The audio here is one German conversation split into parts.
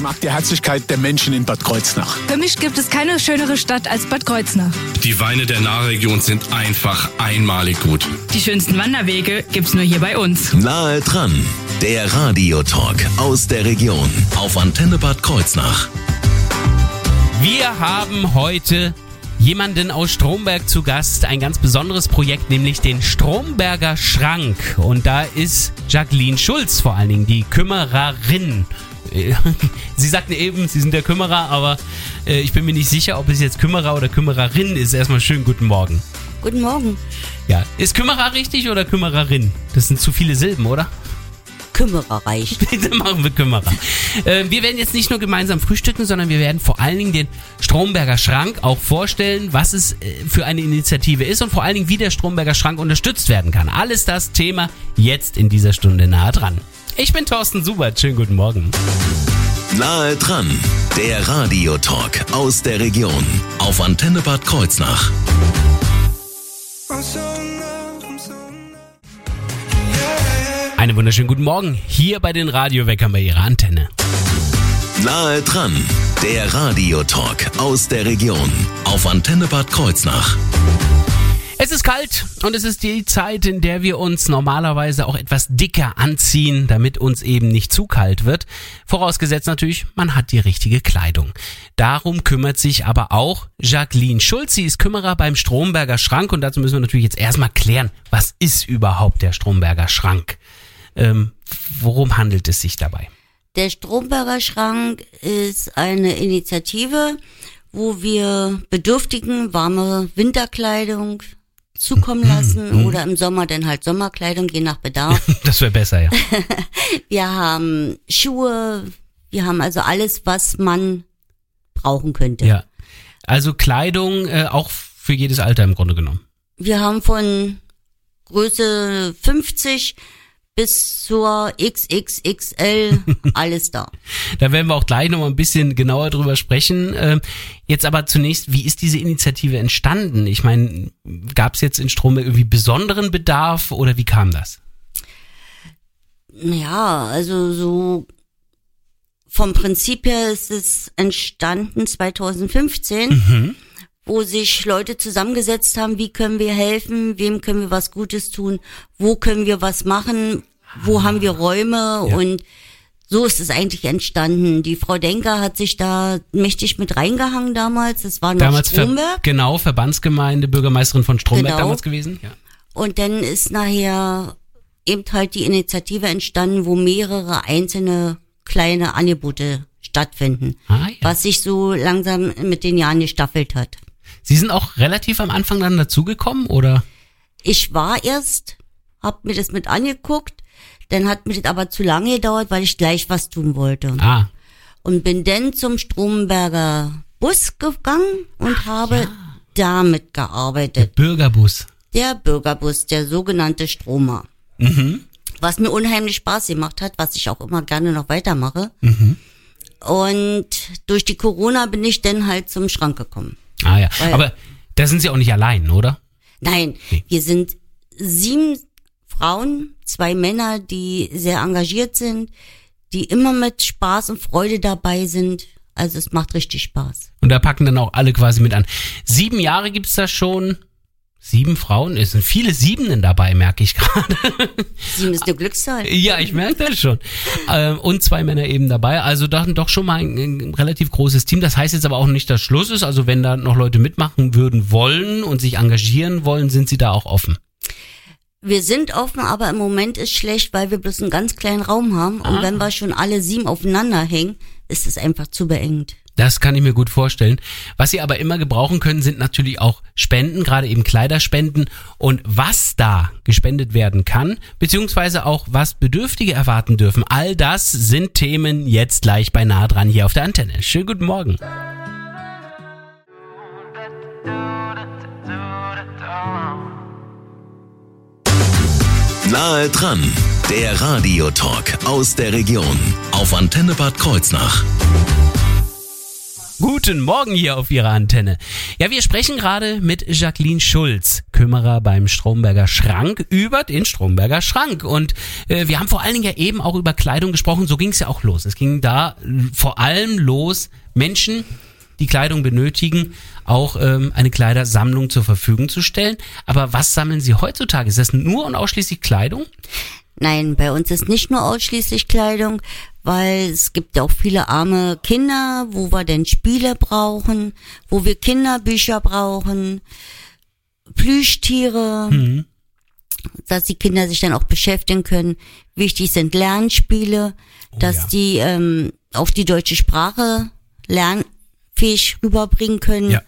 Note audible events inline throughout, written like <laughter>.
Ich mag die Herzlichkeit der Menschen in Bad Kreuznach. Für mich gibt es keine schönere Stadt als Bad Kreuznach. Die Weine der Nahregion sind einfach einmalig gut. Die schönsten Wanderwege gibt's nur hier bei uns. Nahe dran, der Radiotalk aus der Region auf Antenne Bad Kreuznach. Wir haben heute jemanden aus Stromberg zu Gast, ein ganz besonderes Projekt, nämlich den Stromberger Schrank. Und da ist Jacqueline Schulz vor allen Dingen, die Kümmererin. <laughs> Sie sagten eben, Sie sind der Kümmerer, aber äh, ich bin mir nicht sicher, ob es jetzt Kümmerer oder Kümmererin ist. Erstmal schönen guten Morgen. Guten Morgen. Ja, ist Kümmerer richtig oder Kümmererin? Das sind zu viele Silben, oder? Kümmerer reicht. <laughs> Dann machen wir Kümmerer. Äh, wir werden jetzt nicht nur gemeinsam frühstücken, sondern wir werden vor allen Dingen den Stromberger Schrank auch vorstellen, was es äh, für eine Initiative ist und vor allen Dingen, wie der Stromberger Schrank unterstützt werden kann. Alles das Thema jetzt in dieser Stunde nahe dran. Ich bin Thorsten Subert. Schönen guten Morgen. Nahe dran, der Radiotalk aus der Region auf Antenne Bad Kreuznach. Einen wunderschönen guten Morgen hier bei den Radioweckern bei Ihrer Antenne. Nahe dran, der Radiotalk aus der Region auf Antenne Bad Kreuznach. Es ist kalt und es ist die Zeit, in der wir uns normalerweise auch etwas dicker anziehen, damit uns eben nicht zu kalt wird. Vorausgesetzt natürlich, man hat die richtige Kleidung. Darum kümmert sich aber auch Jacqueline Schulz. Sie ist Kümmerer beim Stromberger Schrank und dazu müssen wir natürlich jetzt erstmal klären, was ist überhaupt der Stromberger Schrank? Ähm, worum handelt es sich dabei? Der Stromberger Schrank ist eine Initiative, wo wir Bedürftigen warme Winterkleidung zukommen lassen oder im Sommer dann halt Sommerkleidung, je nach Bedarf. <laughs> Das wäre besser, ja. <laughs> Wir haben Schuhe, wir haben also alles, was man brauchen könnte. Ja. Also Kleidung äh, auch für jedes Alter im Grunde genommen. Wir haben von Größe 50 bis zur XXXL <laughs> alles da. Da werden wir auch gleich noch mal ein bisschen genauer drüber sprechen. Ähm, Jetzt aber zunächst, wie ist diese Initiative entstanden? Ich meine, gab es jetzt in Strom irgendwie besonderen Bedarf oder wie kam das? Ja, also so vom Prinzip her ist es entstanden 2015, Mhm. Wo sich Leute zusammengesetzt haben, wie können wir helfen, wem können wir was Gutes tun, wo können wir was machen, wo haben wir Räume Ja. und so ist es eigentlich entstanden. Die Frau Denker hat sich da mächtig mit reingehangen damals. Das war noch Damals Ver Stromberg. genau Verbandsgemeinde, Bürgermeisterin von Stromberg Genau. damals gewesen. Ja. Und dann ist nachher eben halt die Initiative entstanden, wo mehrere einzelne kleine Angebote stattfinden, Ah, ja. was sich so langsam mit den Jahren gestaffelt hat. Sie sind auch relativ am Anfang dann dazugekommen oder? Ich war erst, hab mir das mit angeguckt, dann hat mir das aber zu lange gedauert, weil ich gleich was tun wollte. Ah, Und bin dann zum Stromberger Bus gegangen und habe damit gearbeitet. Bürgerbus. Der Bürgerbus, der sogenannte Stromer. Mhm. Was mir unheimlich Spaß gemacht hat, was ich auch immer gerne noch weitermache. Mhm. Und durch die Corona bin ich dann halt zum Schrank gekommen. Ah ja. Weil- Aber da sind Sie auch nicht allein, oder? Nein, wir sind sieben Frauen, zwei Männer, die sehr engagiert sind, die immer mit Spaß und Freude dabei sind. Also es macht richtig Spaß. Und da packen dann auch alle quasi mit an. Sieben Jahre gibt's da schon. Sieben Frauen? Es sind viele Siebenen dabei, merke ich gerade. Sieben ist eine Glückszahl. Ja, ich merke das schon. Ähm, und zwei Männer eben dabei. Also dann doch schon mal ein, ein relativ großes Team. Das heißt jetzt aber auch nicht, dass Schluss ist. Also wenn da noch Leute mitmachen würden wollen und sich engagieren wollen, sind sie da auch offen. Wir sind offen, aber im Moment ist schlecht, weil wir bloß einen ganz kleinen Raum haben. Und Ah. wenn wir schon alle sieben aufeinander hängen, ist es einfach zu beengt. Das kann ich mir gut vorstellen. Was Sie aber immer gebrauchen können, sind natürlich auch Spenden, gerade eben Kleiderspenden. Und was da gespendet werden kann, beziehungsweise auch was Bedürftige erwarten dürfen, all das sind Themen jetzt gleich bei nah dran hier auf der Antenne. Schönen guten Morgen. Nahe dran, der Radiotalk aus der Region auf Antenne Bad Kreuznach. Guten Morgen hier auf Ihrer Antenne. Ja, wir sprechen gerade mit Jacqueline Schulz, Kümmerer beim Stromberger Schrank, über den Stromberger Schrank. Und äh, wir haben vor allen Dingen ja eben auch über Kleidung gesprochen. So ging es ja auch los. Es ging da vor allem los, Menschen, die Kleidung benötigen, auch ähm, eine Kleidersammlung zur Verfügung zu stellen. Aber was sammeln Sie heutzutage? Ist das nur und ausschließlich Kleidung? Nein, bei uns ist nicht nur ausschließlich Kleidung, weil es gibt auch viele arme Kinder, wo wir denn Spiele brauchen, wo wir Kinderbücher brauchen, Plüschtiere, Mhm. dass die Kinder sich dann auch beschäftigen können. Wichtig sind Lernspiele, dass ja. die ähm, auch die deutsche Sprache lernfähig rüberbringen können. Ja.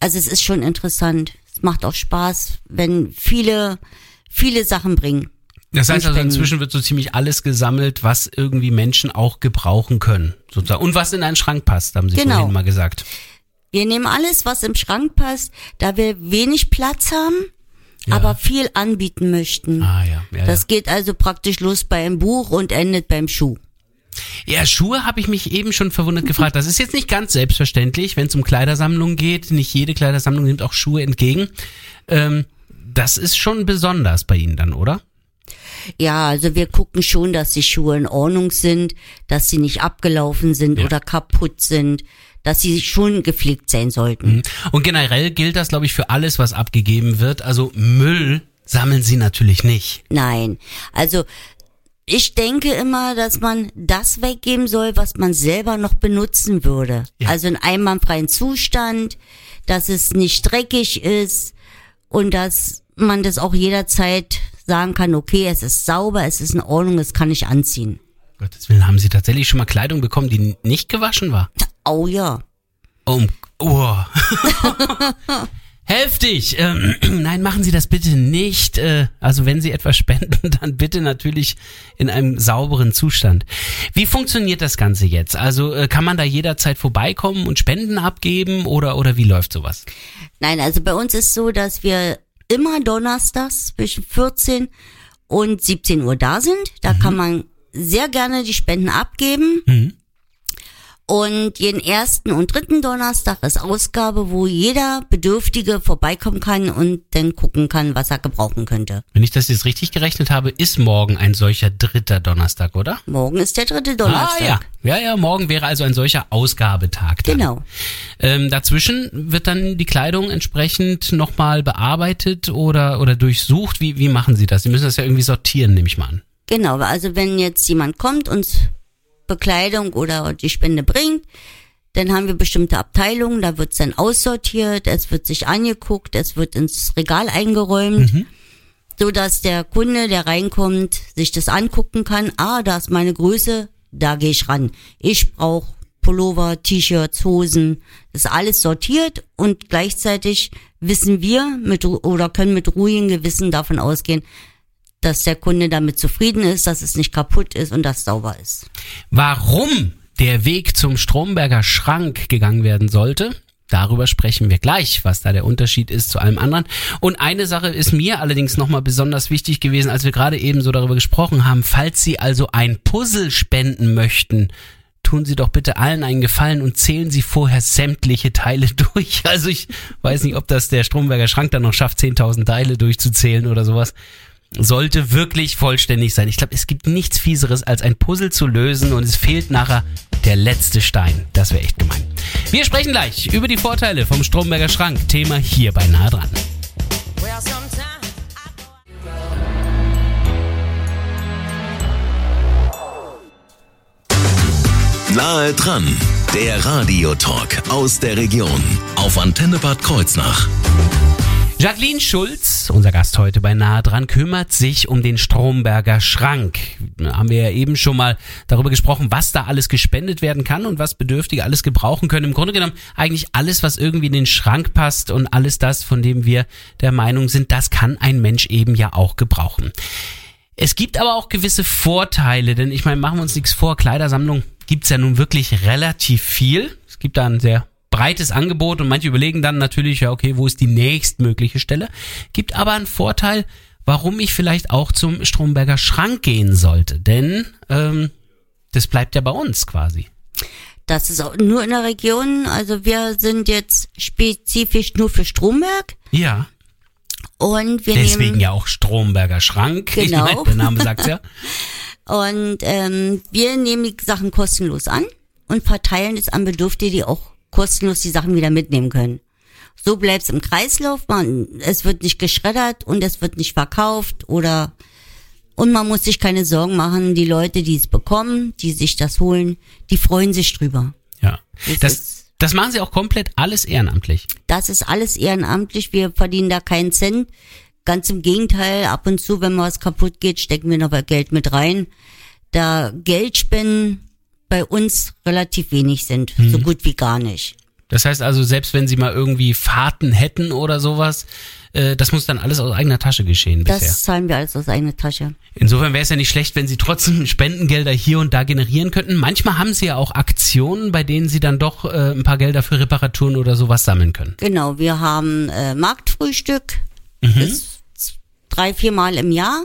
Also es ist schon interessant. Es macht auch Spaß, wenn viele, viele Sachen bringen. Das heißt also, inzwischen wird so ziemlich alles gesammelt, was irgendwie Menschen auch gebrauchen können, sozusagen. Und was in einen Schrank passt, haben Sie Genau. vorhin mal gesagt. Wir nehmen alles, was im Schrank passt, da wir wenig Platz haben, Ja. aber viel anbieten möchten. Ah ja, ja, Das geht also praktisch los beim Buch und endet beim Schuh. ja. ja Schuhe habe ich mich eben schon verwundert gefragt. Das ist jetzt nicht ganz selbstverständlich, wenn es um Kleidersammlung geht. Nicht jede Kleidersammlung nimmt auch Schuhe entgegen. Ähm, das ist schon besonders bei Ihnen dann, oder? Ja, also wir gucken schon, dass die Schuhe in Ordnung sind, dass sie nicht abgelaufen sind Ja. oder kaputt sind, dass sie schon gepflegt sein sollten. Und generell gilt das, glaube ich, für alles, was abgegeben wird. Also Müll sammeln Sie natürlich nicht. Nein, also ich denke immer, dass man das weggeben soll, was man selber noch benutzen würde. Ja. Also in einwandfreien Zustand, dass es nicht dreckig ist und dass man das auch jederzeit sagen kann, okay, es ist sauber, es ist in Ordnung, es kann ich anziehen. Gottes Willen, haben Sie tatsächlich schon mal Kleidung bekommen, die nicht gewaschen war? Oh ja. Um, oh. <laughs> Heftig. Ähm, <clears throat> nein, machen Sie das bitte nicht. Äh, also wenn Sie etwas <laughs> spenden, dann bitte natürlich in einem sauberen Zustand. Wie funktioniert das Ganze jetzt? Also äh, kann man da jederzeit vorbeikommen und Spenden abgeben oder oder wie läuft sowas? Nein, also bei uns ist so, dass wir immer donnerstags zwischen 14 und 17 Uhr da sind. Da kann man sehr gerne die Spenden abgeben. Mhm. Und jeden ersten und dritten Donnerstag ist Ausgabe, wo jeder Bedürftige vorbeikommen kann und dann gucken kann, was er gebrauchen könnte. Wenn ich das jetzt richtig gerechnet habe, ist morgen ein solcher dritter Donnerstag, oder? Morgen ist der dritte Donnerstag. Ah ja, ja, ja. Morgen wäre also ein solcher Ausgabetag. Dann. Genau. Ähm, dazwischen wird dann die Kleidung entsprechend nochmal bearbeitet oder, oder durchsucht. Wie, wie machen Sie das? Sie müssen das ja irgendwie sortieren, nehme ich mal an. Genau, also wenn jetzt jemand kommt und Bekleidung oder die Spende bringt, dann haben wir bestimmte Abteilungen, da wird's dann aussortiert, es wird sich angeguckt, es wird ins Regal eingeräumt, so dass der Kunde, der reinkommt, sich das angucken kann. Ah, da ist meine Größe, da gehe ich ran. Ich brauche Pullover, T-Shirts, Hosen, das ist alles sortiert und gleichzeitig wissen wir mit oder können mit ruhigem Gewissen davon ausgehen, dass der Kunde damit zufrieden ist, dass es nicht kaputt ist und dass sauber ist. Warum der Weg zum Stromberger Schrank gegangen werden sollte? Darüber sprechen wir gleich, was da der Unterschied ist zu allem anderen. Und eine Sache ist mir allerdings nochmal besonders wichtig gewesen, als wir gerade eben so darüber gesprochen haben. Falls Sie also ein Puzzle spenden möchten, tun Sie doch bitte allen einen Gefallen und zählen Sie vorher sämtliche Teile <laughs> durch. Also ich weiß nicht, ob das der Stromberger Schrank dann noch schafft, 10.000 Teile durchzuzählen oder sowas. Sollte wirklich vollständig sein. Ich glaube, es gibt nichts Fieseres, als ein Puzzle zu lösen und es fehlt nachher der letzte Stein. Das wäre echt gemein. Wir sprechen gleich über die Vorteile vom Stromberger Schrank. Thema hier bei Nah dran. Nahe dran, der Radiotalk aus der Region auf Antenne Bad Kreuznach. Jacqueline Schulz, unser Gast heute bei Nahe dran, kümmert sich um den Stromberger Schrank. Da haben wir ja eben schon mal darüber gesprochen, was da alles gespendet werden kann und was Bedürftige alles gebrauchen können. Im Grunde genommen eigentlich alles, was irgendwie in den Schrank passt und alles das, von dem wir der Meinung sind, das kann ein Mensch eben ja auch gebrauchen. Es gibt aber auch gewisse Vorteile, denn ich meine, machen wir uns nichts vor, Kleidersammlung gibt's ja nun wirklich relativ viel. Es gibt da ein sehr breites Angebot und manche überlegen dann natürlich, ja, okay, wo ist die nächstmögliche Stelle? Gibt aber einen Vorteil, warum ich vielleicht auch zum Stromberger Schrank gehen sollte, denn ähm, das bleibt ja bei uns quasi. Das ist auch nur in der Region. Also wir sind jetzt spezifisch nur für Stromberg. Ja. Und wir Deswegen nehmen, ja auch Stromberger Schrank. Ich Genau. meine, der Name sagt's ja. <laughs> Und ähm, wir nehmen die Sachen kostenlos an und verteilen es an Bedürftige, die auch kostenlos die Sachen wieder mitnehmen können. So bleibt es im Kreislauf, man, es wird nicht geschreddert und es wird nicht verkauft oder und man muss sich keine Sorgen machen. Die Leute, die es bekommen, die sich das holen, die freuen sich drüber. Ja. Das Das, das machen sie auch komplett alles ehrenamtlich. Das ist alles ehrenamtlich. Wir verdienen da keinen Cent. Ganz im Gegenteil, ab und zu, wenn mal was kaputt geht, stecken wir noch mal Geld mit rein. Da Geldspenden bei uns relativ wenig sind, so gut wie gar nicht. Das heißt also, selbst wenn sie mal irgendwie Fahrten hätten oder sowas, äh, das muss dann alles aus eigener Tasche geschehen bisher. Das zahlen wir alles aus eigener Tasche. Insofern wäre es ja nicht schlecht, wenn sie trotzdem Spendengelder hier und da generieren könnten. Manchmal haben sie ja auch Aktionen, bei denen sie dann doch äh, ein paar Gelder für Reparaturen oder sowas sammeln können. Genau, wir haben äh, Marktfrühstück, das ist drei, viermal im Jahr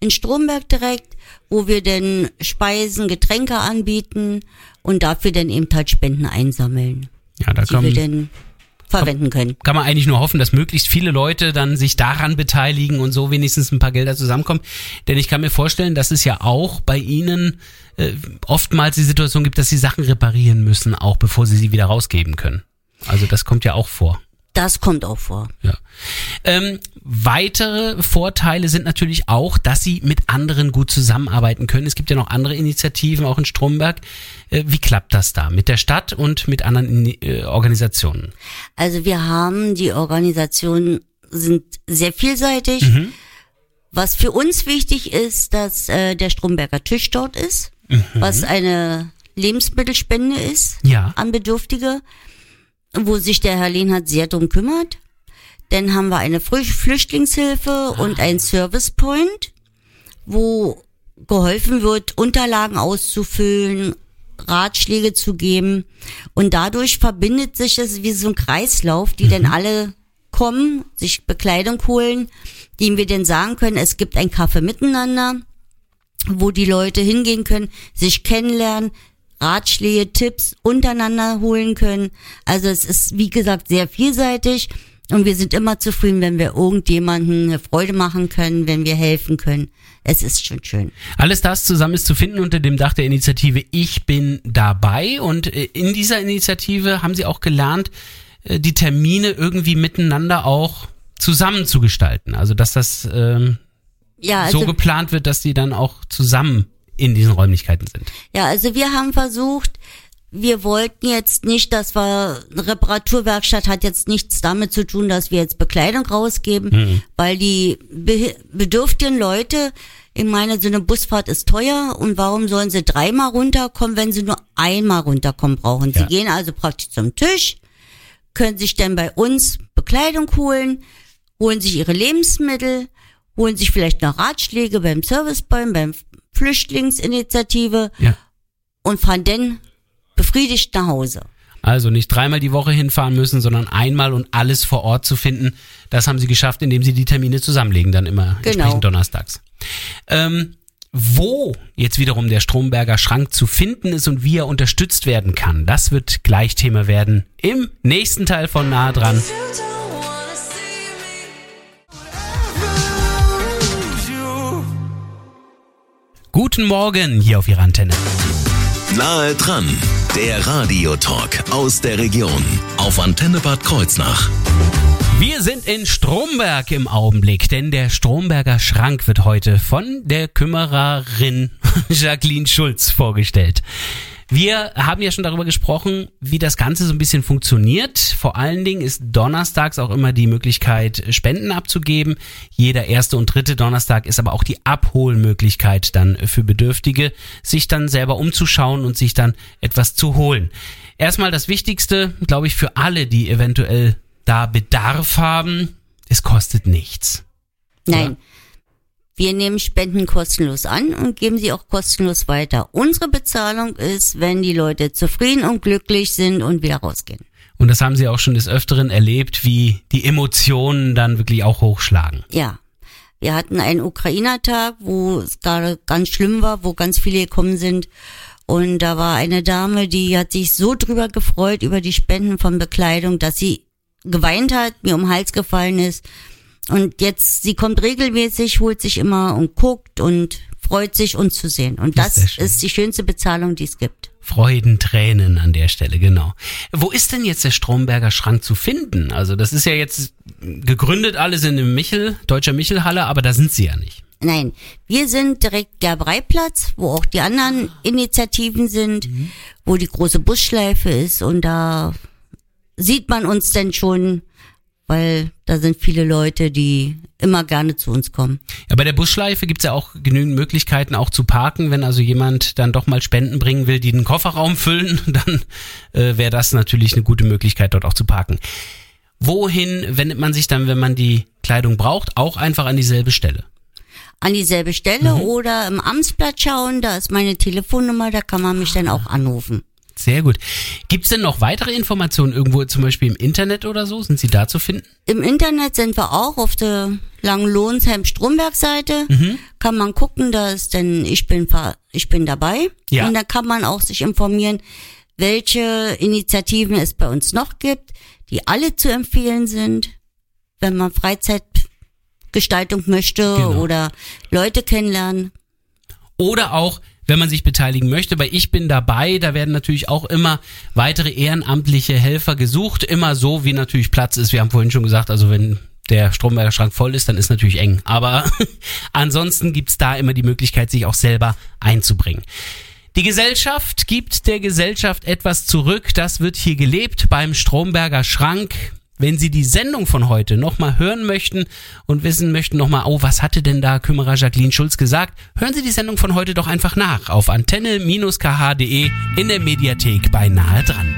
in Stromberg direkt, wo wir dann Speisen, Getränke anbieten und dafür dann eben halt Spenden einsammeln, Ja, da die wir dann verwenden können. kann man eigentlich nur hoffen, dass möglichst viele Leute dann sich daran beteiligen und so wenigstens ein paar Gelder zusammenkommen. Denn ich kann mir vorstellen, dass es ja auch bei Ihnen äh, oftmals die Situation gibt, dass Sie Sachen reparieren müssen, auch bevor Sie sie wieder rausgeben können. Also das kommt ja auch vor. Das kommt auch vor. Ja. Ähm, weitere Vorteile sind natürlich auch, dass sie mit anderen gut zusammenarbeiten können. Es gibt ja noch andere Initiativen, auch in Stromberg. Äh, wie klappt das da mit der Stadt und mit anderen äh, Organisationen? Also wir haben, die Organisationen sind sehr vielseitig. Was für uns wichtig ist, dass äh, der Stromberger Tisch dort ist, was eine Lebensmittelspende ist Ja. an Bedürftige, wo sich der Herr Lehnhardt sehr drum kümmert. Dann haben wir eine Flü- Flüchtlingshilfe und ein Service Point, wo geholfen wird, Unterlagen auszufüllen, Ratschläge zu geben. Und dadurch verbindet sich es wie so ein Kreislauf, die dann alle kommen, sich Bekleidung holen, denen wir dann sagen können, es gibt ein Kaffee miteinander, wo die Leute hingehen können, sich kennenlernen, Ratschläge, Tipps untereinander holen können. Also es ist, wie gesagt, sehr vielseitig. Und wir sind immer zufrieden, wenn wir irgendjemanden eine Freude machen können, wenn wir helfen können. Es ist schon schön. Alles das zusammen ist zu finden unter dem Dach der Initiative Ich bin dabei. Und äh, in dieser Initiative haben Sie auch gelernt, äh, die Termine irgendwie miteinander auch zusammen zu gestalten. Also dass das ähm, Ja, also, so geplant wird, dass die dann auch zusammen in diesen Räumlichkeiten sind. ja, also wir haben versucht, wir wollten jetzt nicht, dass wir, eine Reparaturwerkstatt hat jetzt nichts damit zu tun, dass wir jetzt Bekleidung rausgeben, weil die be bedürftigen Leute, ich meine, so eine Busfahrt ist teuer und warum sollen sie dreimal runterkommen, wenn sie nur einmal runterkommen brauchen? Ja. Sie gehen also praktisch zum Tisch, können sich dann bei uns Bekleidung holen, holen sich ihre Lebensmittel, holen sich vielleicht noch Ratschläge beim Servicepoint, beim Flüchtlingsinitiative Ja. und fahren dann befriedigt nach Hause. Also nicht dreimal die Woche hinfahren müssen, sondern einmal und alles vor Ort zu finden. Das haben sie geschafft, indem sie die Termine zusammenlegen, dann immer Genau. entsprechend donnerstags. Ähm, wo jetzt wiederum der Stromberger Schrank zu finden ist und wie er unterstützt werden kann, das wird gleich Thema werden im nächsten Teil von Nahe dran. Guten Morgen hier auf Ihrer Antenne. Nahe dran, der Radiotalk aus der Region auf Antenne Bad Kreuznach. Wir sind in Stromberg im Augenblick, denn der Stromberger Schrank wird heute von der Kümmererin <laughs> Jacqueline Schulz vorgestellt. Wir haben ja schon darüber gesprochen, wie das Ganze so ein bisschen funktioniert. Vor allen Dingen ist donnerstags auch immer die Möglichkeit, Spenden abzugeben. Jeder erste und dritte Donnerstag ist aber auch die Abholmöglichkeit dann für Bedürftige, sich dann selber umzuschauen und sich dann etwas zu holen. Erstmal das Wichtigste, glaube ich, für alle, die eventuell da Bedarf haben, es kostet nichts. Nein. Wir nehmen Spenden kostenlos an und geben sie auch kostenlos weiter. Unsere Bezahlung ist, wenn die Leute zufrieden und glücklich sind und wieder rausgehen. Und das haben Sie auch schon des Öfteren erlebt, wie die Emotionen dann wirklich auch hochschlagen. Ja. Wir hatten einen Ukrainer-Tag, wo es gerade ganz schlimm war, wo ganz viele gekommen sind. Und da war eine Dame, die hat sich so drüber gefreut über die Spenden von Bekleidung, dass sie geweint hat, mir um den Hals gefallen ist. Und jetzt, sie kommt regelmäßig, holt sich immer und guckt und freut sich, uns zu sehen. Und Das ist das ist die schönste Bezahlung, die es gibt. Freudentränen an der Stelle, genau. Wo ist denn jetzt der Stromberger Schrank zu finden? Also das ist ja jetzt gegründet alles in dem Michel, Deutscher Michelhalle, aber da sind sie ja nicht. Nein, wir sind direkt Gerbreiplatz, wo auch die anderen Initiativen sind, wo die große Busschleife ist und da sieht man uns denn schon, weil da sind viele Leute, die immer gerne zu uns kommen. Ja, bei der Busschleife gibt's ja auch genügend Möglichkeiten auch zu parken. Wenn also jemand dann doch mal Spenden bringen will, die den Kofferraum füllen, <laughs> dann äh, wäre das natürlich eine gute Möglichkeit, dort auch zu parken. Wohin wendet man sich dann, wenn man die Kleidung braucht? Auch einfach an dieselbe Stelle. An dieselbe Stelle oder im Amtsblatt schauen, da ist meine Telefonnummer, da kann man mich dann auch anrufen. Sehr gut. Gibt's denn noch weitere Informationen irgendwo, zum Beispiel im Internet oder so? Sind sie da zu finden? Im Internet sind wir auch auf der Langenlohnsheim-Stromberg-Seite. Kann man gucken, da ist denn ich bin ich bin dabei. Ja. Und da kann man auch sich informieren, welche Initiativen es bei uns noch gibt, die alle zu empfehlen sind, wenn man Freizeitgestaltung möchte Genau. oder Leute kennenlernen. Oder auch, wenn man sich beteiligen möchte, weil ich bin dabei, da werden natürlich auch immer weitere ehrenamtliche Helfer gesucht, immer so, wie natürlich Platz ist. Wir haben vorhin schon gesagt, also wenn der Stromberger Schrank voll ist, dann ist natürlich eng. Aber <laughs> ansonsten gibt's da immer die Möglichkeit, sich auch selber einzubringen. Die Gesellschaft gibt der Gesellschaft etwas zurück. Das wird hier gelebt beim Stromberger Schrank. Wenn Sie die Sendung von heute nochmal hören möchten und wissen möchten nochmal, oh, was hatte denn da Kümmerer Jacqueline Schulz gesagt, hören Sie die Sendung von heute doch einfach nach auf antenne-kh.de in der Mediathek bei Nahe dran.